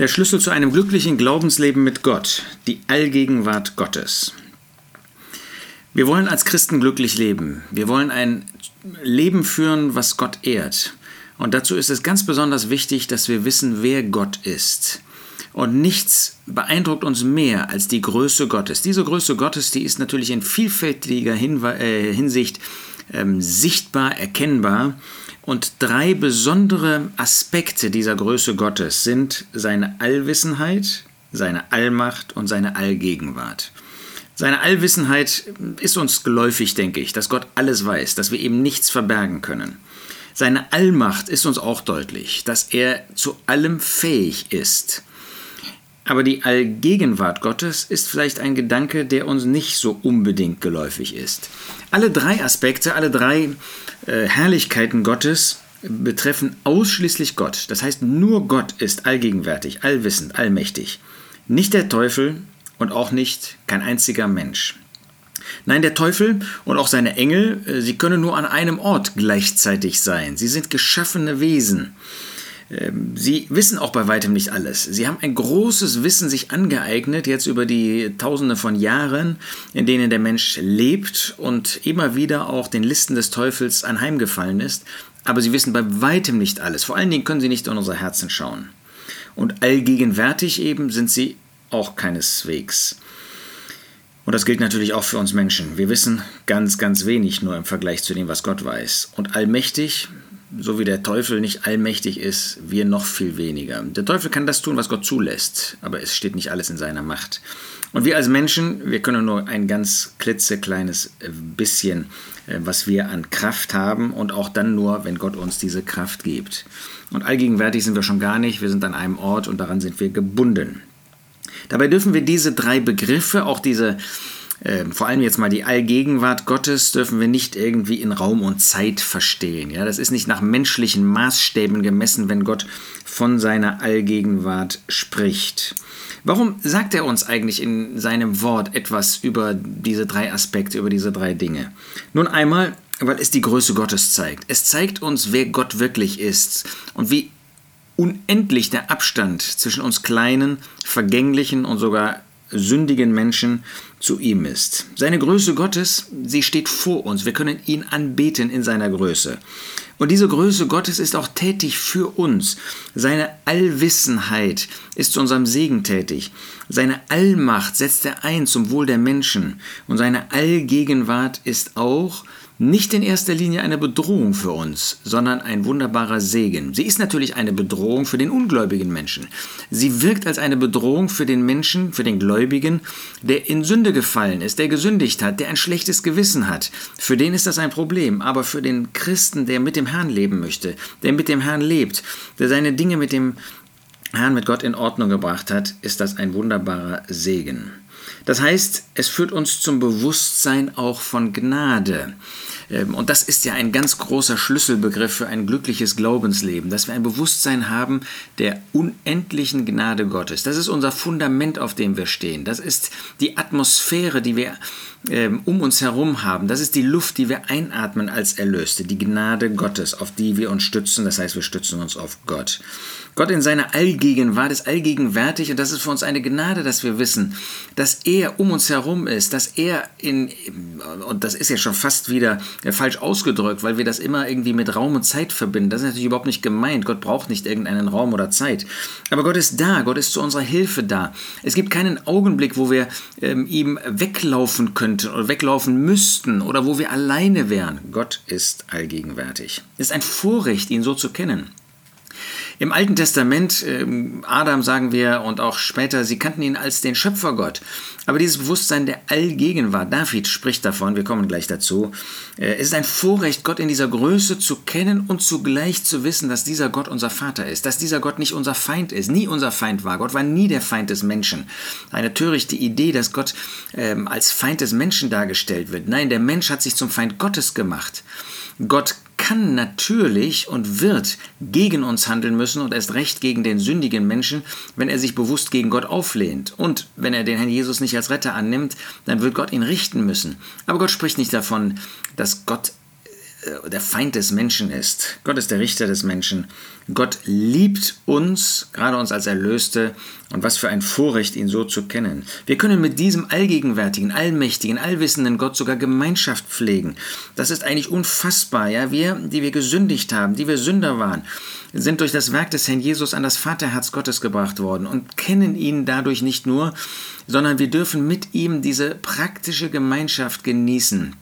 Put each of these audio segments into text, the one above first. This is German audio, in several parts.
Der Schlüssel zu einem glücklichen Glaubensleben mit Gott, die Allgegenwart Gottes. Wir wollen als Christen glücklich leben. Wir wollen ein Leben führen, was Gott ehrt. Und dazu ist es ganz besonders wichtig, dass wir wissen, wer Gott ist. Und nichts beeindruckt uns mehr als die Größe Gottes. Diese Größe Gottes, die ist natürlich in vielfältiger äh, Hinsicht ähm, sichtbar, erkennbar. Und drei besondere Aspekte dieser Größe Gottes sind seine Allwissenheit, seine Allmacht und seine Allgegenwart. Seine Allwissenheit ist uns geläufig, denke ich, dass Gott alles weiß, dass wir ihm nichts verbergen können. Seine Allmacht ist uns auch deutlich, dass er zu allem fähig ist. Aber die Allgegenwart Gottes ist vielleicht ein Gedanke, der uns nicht so unbedingt geläufig ist. Alle drei Aspekte, alle drei äh, Herrlichkeiten Gottes betreffen ausschließlich Gott. Das heißt, nur Gott ist allgegenwärtig, allwissend, allmächtig. Nicht der Teufel und auch nicht kein einziger Mensch. Nein, der Teufel und auch seine Engel, äh, sie können nur an einem Ort gleichzeitig sein. Sie sind geschaffene Wesen. Ähm, sie wissen auch bei weitem nicht alles. Sie haben ein großes Wissen sich angeeignet, jetzt über die Tausende von Jahren, in denen der Mensch lebt und immer wieder auch den Listen des Teufels anheimgefallen ist. Aber sie wissen bei weitem nicht alles. Vor allen Dingen können sie nicht in unser Herzen schauen. Und allgegenwärtig eben sind sie auch keineswegs. Und das gilt natürlich auch für uns Menschen. Wir wissen ganz, ganz wenig nur im Vergleich zu dem, was Gott weiß. Und allmächtig, so wie der Teufel nicht allmächtig ist, wir noch viel weniger. Der Teufel kann das tun, was Gott zulässt, aber es steht nicht alles in seiner Macht. Und wir als Menschen, wir können nur ein ganz klitzekleines bisschen, äh, was wir an Kraft haben und auch dann nur, wenn Gott uns diese Kraft gibt. Und allgegenwärtig sind wir schon gar nicht, wir sind an einem Ort und daran sind wir gebunden. Dabei dürfen wir diese drei Begriffe, auch diese äh, vor allem jetzt mal die Allgegenwart Gottes dürfen wir nicht irgendwie in Raum und Zeit verstehen. Ja, das ist nicht nach menschlichen Maßstäben gemessen, wenn Gott von seiner Allgegenwart spricht. Warum sagt er uns eigentlich in seinem Wort etwas über diese drei Aspekte, über diese drei Dinge? Nun einmal, weil es die Größe Gottes zeigt. Es zeigt uns, wer Gott wirklich ist und wie unendlich der Abstand zwischen uns kleinen, vergänglichen und sogar sündigen Menschen zu ihm ist. Seine Größe Gottes, sie steht vor uns. Wir können ihn anbeten in seiner Größe. Und diese Größe Gottes ist auch tätig für uns. Seine Allwissenheit ist zu unserem Segen tätig. Seine Allmacht setzt er ein zum Wohl der Menschen. Und seine Allgegenwart ist auch nicht in erster Linie eine Bedrohung für uns, sondern ein wunderbarer Segen. Sie ist natürlich eine Bedrohung für den ungläubigen Menschen. Sie wirkt als eine Bedrohung für den Menschen, für den Gläubigen, der in Sünde gefallen ist, der gesündigt hat, der ein schlechtes Gewissen hat. Für den ist das ein Problem. Aber für den Christen, der mit dem Herrn leben möchte, der mit dem Herrn lebt, der seine Dinge mit dem Herrn, mit Gott in Ordnung gebracht hat, ist das ein wunderbarer Segen. Das heißt, es führt uns zum Bewusstsein auch von Gnade. Ähm, und das ist ja ein ganz großer Schlüsselbegriff für ein glückliches Glaubensleben, dass wir ein Bewusstsein haben der unendlichen Gnade Gottes. Das ist unser Fundament, auf dem wir stehen. Das ist die Atmosphäre, die wir ähm, um uns herum haben. Das ist die Luft, die wir einatmen als Erlöste, die Gnade Gottes, auf die wir uns stützen. Das heißt, wir stützen uns auf Gott. Gott in seiner Allgegenwart ist allgegenwärtig und das ist für uns eine Gnade, dass wir wissen, dass er um uns herum ist, dass er in, und das ist ja schon fast wieder falsch ausgedrückt, weil wir das immer irgendwie mit Raum und Zeit verbinden. Das ist natürlich überhaupt nicht gemeint. Gott braucht nicht irgendeinen Raum oder Zeit. Aber Gott ist da, Gott ist zu unserer Hilfe da. Es gibt keinen Augenblick, wo wir ähm, ihm weglaufen könnten oder weglaufen müssten oder wo wir alleine wären. Gott ist allgegenwärtig. Es ist ein Vorrecht, ihn so zu kennen. Im Alten Testament, ähm, Adam sagen wir und auch später, sie kannten ihn als den Schöpfergott. Aber dieses Bewusstsein der Allgegenwart, David spricht davon, wir kommen gleich dazu, äh, es ist ein Vorrecht, Gott in dieser Größe zu kennen und zugleich zu wissen, dass dieser Gott unser Vater ist, dass dieser Gott nicht unser Feind ist, nie unser Feind war. Gott war nie der Feind des Menschen. Eine törichte Idee, dass Gott ähm, als Feind des Menschen dargestellt wird. Nein, der Mensch hat sich zum Feind Gottes gemacht. Gott kann natürlich und wird gegen uns handeln müssen und erst recht gegen den sündigen Menschen, wenn er sich bewusst gegen Gott auflehnt. Und wenn er den Herrn Jesus nicht als Retter annimmt, dann wird Gott ihn richten müssen. Aber Gott spricht nicht davon, dass Gott der Feind des Menschen ist. Gott ist der Richter des Menschen. Gott liebt uns, gerade uns als Erlöste, und was für ein Vorrecht, ihn so zu kennen. Wir können mit diesem allgegenwärtigen, allmächtigen, allwissenden Gott sogar Gemeinschaft pflegen. Das ist eigentlich unfassbar. Ja? Wir, die wir gesündigt haben, die wir Sünder waren, sind durch das Werk des Herrn Jesus an das Vaterherz Gottes gebracht worden und kennen ihn dadurch nicht nur, sondern wir dürfen mit ihm diese praktische Gemeinschaft genießen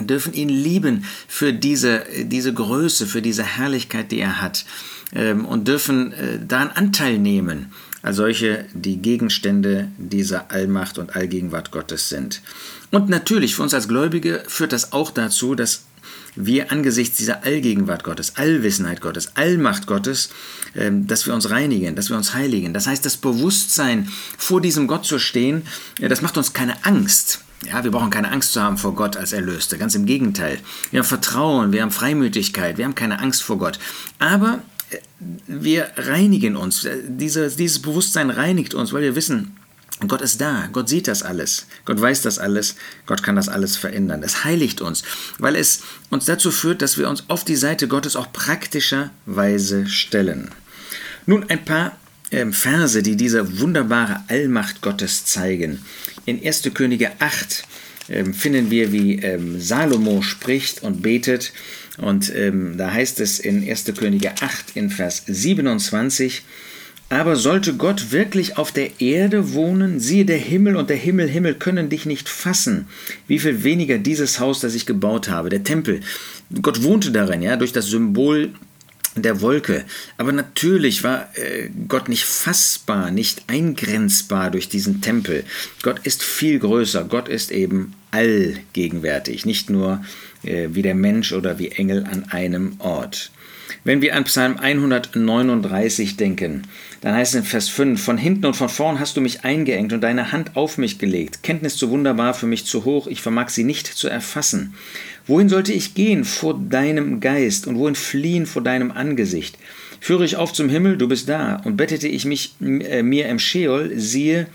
dürfen ihn lieben für diese, diese Größe, für diese Herrlichkeit, die er hat ähm, und dürfen äh, daran Anteil nehmen als solche, die Gegenstände dieser Allmacht und Allgegenwart Gottes sind. Und natürlich für uns als Gläubige führt das auch dazu, dass wir angesichts dieser Allgegenwart Gottes, Allwissenheit Gottes, Allmacht Gottes, ähm, dass wir uns reinigen, dass wir uns heiligen. Das heißt, das Bewusstsein, vor diesem Gott zu stehen, das macht uns keine Angst. Ja, wir brauchen keine Angst zu haben vor Gott als Erlöste. Ganz im Gegenteil. Wir haben Vertrauen, wir haben Freimütigkeit, wir haben keine Angst vor Gott. Aber äh, wir reinigen uns. Diese, dieses Bewusstsein reinigt uns, weil wir wissen, Gott ist da, Gott sieht das alles, Gott weiß das alles, Gott kann das alles verändern. Es heiligt uns, weil es uns dazu führt, dass wir uns auf die Seite Gottes auch praktischerweise stellen. Nun ein paar Verse, die diese wunderbare Allmacht Gottes zeigen. In 1. Könige 8 ähm, finden wir, wie ähm, Salomo spricht und betet. Und da heißt es in 1. Könige 8 in Vers 27, aber sollte Gott wirklich auf der Erde wohnen, siehe der Himmel und der Himmel, Himmel können dich nicht fassen. Wie viel weniger dieses Haus, das ich gebaut habe, der Tempel. Gott wohnte darin, ja, durch das Symbol der Wolke. Aber natürlich war äh, Gott nicht fassbar, nicht eingrenzbar durch diesen Tempel. Gott ist viel größer. Gott ist eben allgegenwärtig, nicht nur äh, wie der Mensch oder wie Engel an einem Ort. Wenn wir an Psalm 139 denken, dann heißt es in Vers 5, von hinten und von vorn hast du mich eingeengt und deine Hand auf mich gelegt. Kenntnis zu wunderbar, für mich zu hoch, ich vermag sie nicht zu erfassen. Wohin sollte ich gehen vor deinem Geist und wohin fliehen vor deinem Angesicht? Führe ich auf zum Himmel, du bist da, und bettete ich mich äh, mir im Scheol, siehe,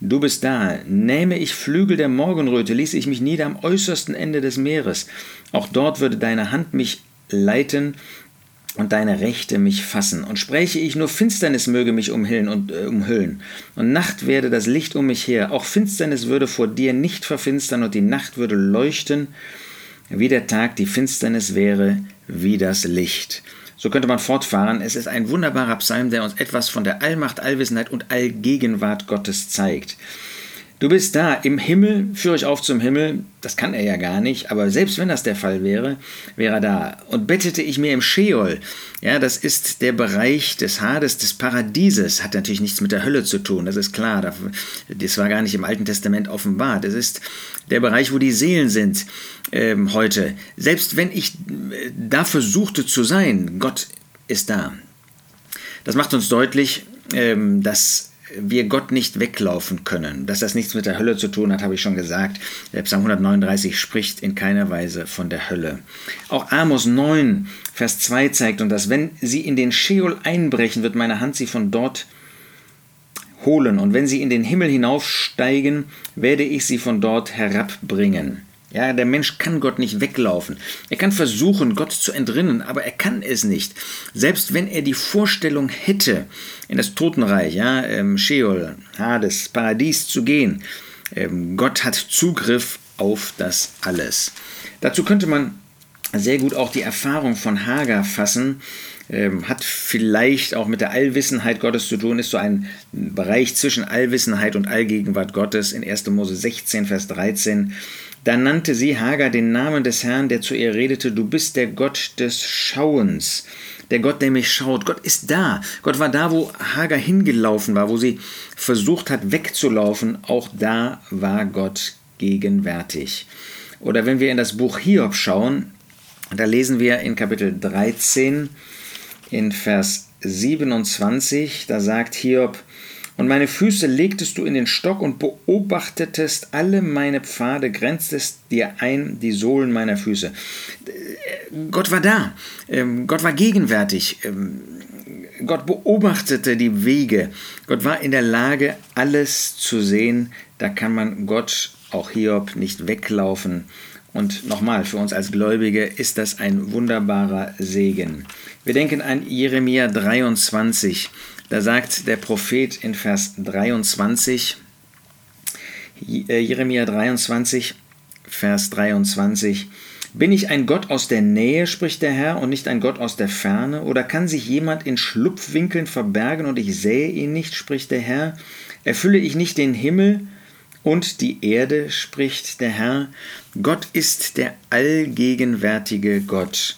du bist da. Nähme ich Flügel der Morgenröte, ließe ich mich nieder am äußersten Ende des Meeres. Auch dort würde deine Hand mich leiten und deine Rechte mich fassen. Und spräche ich, nur Finsternis möge mich umhüllen und äh, umhüllen. Und Nacht werde das Licht um mich her. Auch Finsternis würde vor dir nicht verfinstern und die Nacht würde leuchten wie der Tag die Finsternis wäre, wie das Licht. So könnte man fortfahren. Es ist ein wunderbarer Psalm, der uns etwas von der Allmacht, Allwissenheit und Allgegenwart Gottes zeigt. Du bist da, im Himmel, führe ich auf zum Himmel, das kann er ja gar nicht, aber selbst wenn das der Fall wäre, wäre er da. Und bettete ich mir im Scheol, ja, das ist der Bereich des Hades, des Paradieses, hat natürlich nichts mit der Hölle zu tun, das ist klar, das war gar nicht im Alten Testament offenbart. Das ist der Bereich, wo die Seelen sind ähm, heute. Selbst wenn ich äh, da versuchte zu sein, Gott ist da. Das macht uns deutlich, ähm, dass wir Gott nicht weglaufen können. Dass das nichts mit der Hölle zu tun hat, habe ich schon gesagt. Der Psalm 139 spricht in keiner Weise von der Hölle. Auch Amos 9, Vers 2 zeigt uns das. Wenn sie in den Scheol einbrechen, wird meine Hand sie von dort holen. Und wenn sie in den Himmel hinaufsteigen, werde ich sie von dort herabbringen. Ja, der Mensch kann Gott nicht weglaufen. Er kann versuchen, Gott zu entrinnen, aber er kann es nicht. Selbst wenn er die Vorstellung hätte, in das Totenreich, ja, ähm, Sheol, Hades, Paradies zu gehen, ähm, Gott hat Zugriff auf das alles. Dazu könnte man sehr gut auch die Erfahrung von Hagar fassen, ähm, hat vielleicht auch mit der Allwissenheit Gottes zu tun, ist so ein Bereich zwischen Allwissenheit und Allgegenwart Gottes in 1. Mose 16, Vers 13. Da nannte sie Hagar den Namen des Herrn, der zu ihr redete, du bist der Gott des Schauens, der Gott, der mich schaut. Gott ist da. Gott war da, wo Hagar hingelaufen war, wo sie versucht hat wegzulaufen. Auch da war Gott gegenwärtig. Oder wenn wir in das Buch Hiob schauen, da lesen wir in Kapitel 13 in Vers 27, da sagt Hiob, und meine Füße legtest du in den Stock und beobachtetest alle meine Pfade, grenztest dir ein die Sohlen meiner Füße. Gott war da. Ähm, Gott war gegenwärtig. Ähm, Gott beobachtete die Wege. Gott war in der Lage, alles zu sehen. Da kann man Gott, auch Hiob, nicht weglaufen Und nochmal, für uns als Gläubige ist das ein wunderbarer Segen. Wir denken an Jeremia 23. Da sagt der Prophet in Vers 23, äh, Jeremia 23, Vers 23, bin ich ein Gott aus der Nähe, spricht der Herr, und nicht ein Gott aus der Ferne? Oder kann sich jemand in Schlupfwinkeln verbergen und ich sähe ihn nicht, spricht der Herr? Erfülle ich nicht den Himmel und die Erde, spricht der Herr? Gott ist der allgegenwärtige Gott.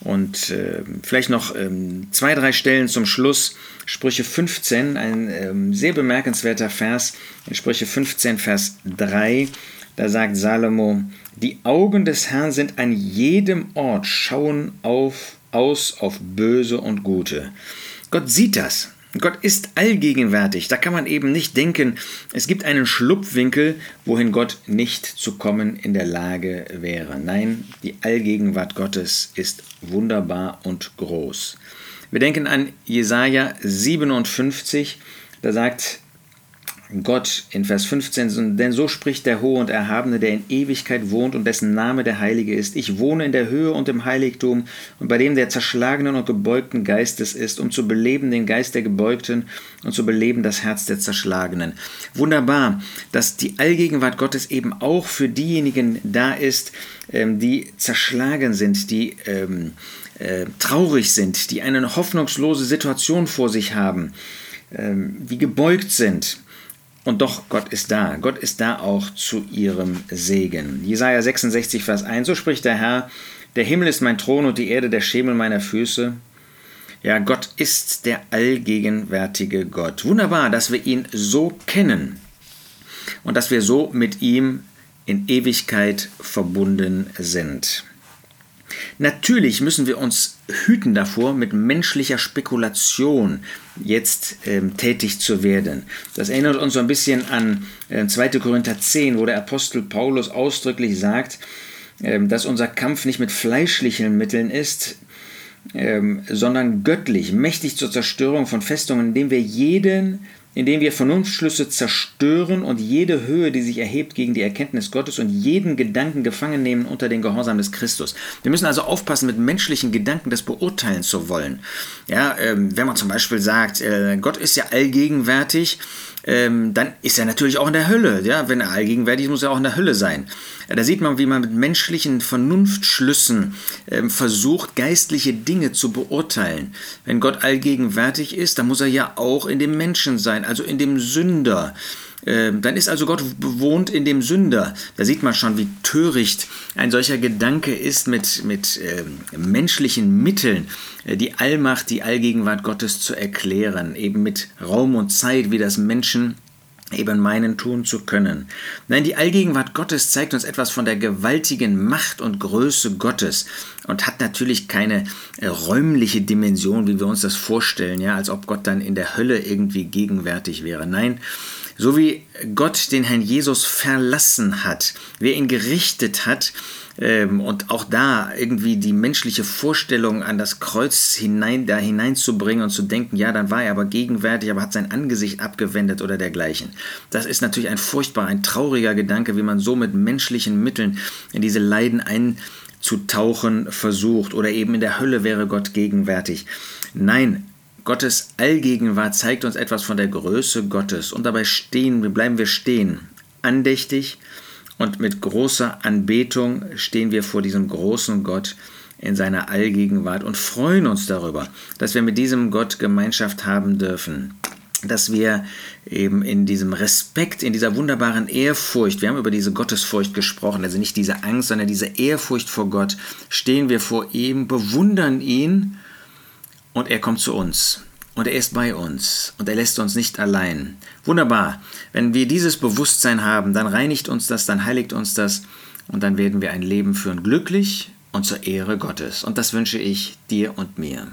Und äh, vielleicht noch ähm, zwei, drei Stellen zum Schluss. Sprüche 15, ein ähm, sehr bemerkenswerter Vers. In Sprüche 15, Vers 3, da sagt Salomo, die Augen des Herrn sind an jedem Ort, schauen auf, aus auf Böse und Gute. Gott sieht das. Gott ist allgegenwärtig. Da kann man eben nicht denken, es gibt einen Schlupfwinkel, wohin Gott nicht zu kommen in der Lage wäre. Nein, die Allgegenwart Gottes ist wunderbar und groß. Wir denken an Jesaja 57, da sagt Gott in Vers 15, denn so spricht der Hohe und Erhabene, der in Ewigkeit wohnt und dessen Name der Heilige ist. Ich wohne in der Höhe und im Heiligtum und bei dem der zerschlagenen und gebeugten Geistes ist, um zu beleben den Geist der Gebeugten und zu beleben das Herz der Zerschlagenen. Wunderbar, dass die Allgegenwart Gottes eben auch für diejenigen da ist, ähm, die zerschlagen sind, die ähm, äh, traurig sind, die eine hoffnungslose Situation vor sich haben, ähm, die gebeugt sind und doch, Gott ist da. Gott ist da auch zu ihrem Segen. Jesaja 66, Vers 1, so spricht der Herr: Der Himmel ist mein Thron und die Erde der Schemel meiner Füße. Ja, Gott ist der allgegenwärtige Gott. Wunderbar, dass wir ihn so kennen und dass wir so mit ihm in Ewigkeit verbunden sind. Natürlich müssen wir uns hüten davor, mit menschlicher Spekulation jetzt ähm, tätig zu werden. Das erinnert uns so ein bisschen an äh, 2. Korinther 10, wo der Apostel Paulus ausdrücklich sagt, äh, dass unser Kampf nicht mit fleischlichen Mitteln ist, ähm, sondern göttlich, mächtig zur Zerstörung von Festungen, indem wir jeden indem wir Vernunftschlüsse zerstören und jede Höhe, die sich erhebt gegen die Erkenntnis Gottes und jeden Gedanken gefangen nehmen unter den Gehorsam des Christus. Wir müssen also aufpassen, mit menschlichen Gedanken das beurteilen zu wollen. Ja, ähm, wenn man zum Beispiel sagt, äh, Gott ist ja allgegenwärtig, ähm, dann ist er natürlich auch in der Hölle. Ja? Wenn er allgegenwärtig ist, muss er auch in der Hölle sein. Da sieht man, wie man mit menschlichen Vernunftschlüssen ähm, versucht, geistliche Dinge zu beurteilen. Wenn Gott allgegenwärtig ist, dann muss er ja auch in dem Menschen sein, also in dem Sünder. Ähm, dann ist also Gott bewohnt in dem Sünder. Da sieht man schon, wie töricht ein solcher Gedanke ist, mit, mit äh, menschlichen Mitteln äh, die Allmacht, die Allgegenwart Gottes zu erklären, eben mit Raum und Zeit, wie das Menschen eben meinen tun zu können. Nein, die Allgegenwart Gottes zeigt uns etwas von der gewaltigen Macht und Größe Gottes und hat natürlich keine äh, räumliche Dimension, wie wir uns das vorstellen, ja, als ob Gott dann in der Hölle irgendwie gegenwärtig wäre. Nein, so wie Gott den Herrn Jesus verlassen hat, wer ihn gerichtet hat, ähm, und auch da irgendwie die menschliche Vorstellung an das Kreuz hinein, da hineinzubringen und zu denken, ja, dann war er aber gegenwärtig, aber hat sein Angesicht abgewendet oder dergleichen. Das ist natürlich ein furchtbar, ein trauriger Gedanke, wie man so mit menschlichen Mitteln in diese Leiden einzutauchen versucht oder eben in der Hölle wäre Gott gegenwärtig. Nein, Gottes Allgegenwart zeigt uns etwas von der Größe Gottes. Und dabei stehen, bleiben wir stehen, andächtig und mit großer Anbetung stehen wir vor diesem großen Gott in seiner Allgegenwart und freuen uns darüber, dass wir mit diesem Gott Gemeinschaft haben dürfen. Dass wir eben in diesem Respekt, in dieser wunderbaren Ehrfurcht, wir haben über diese Gottesfurcht gesprochen, also nicht diese Angst, sondern diese Ehrfurcht vor Gott, stehen wir vor ihm, bewundern ihn und er kommt zu uns. Und er ist bei uns und er lässt uns nicht allein. Wunderbar. Wenn wir dieses Bewusstsein haben, dann reinigt uns das, dann heiligt uns das und dann werden wir ein Leben führen, glücklich und zur Ehre Gottes. Und das wünsche ich dir und mir.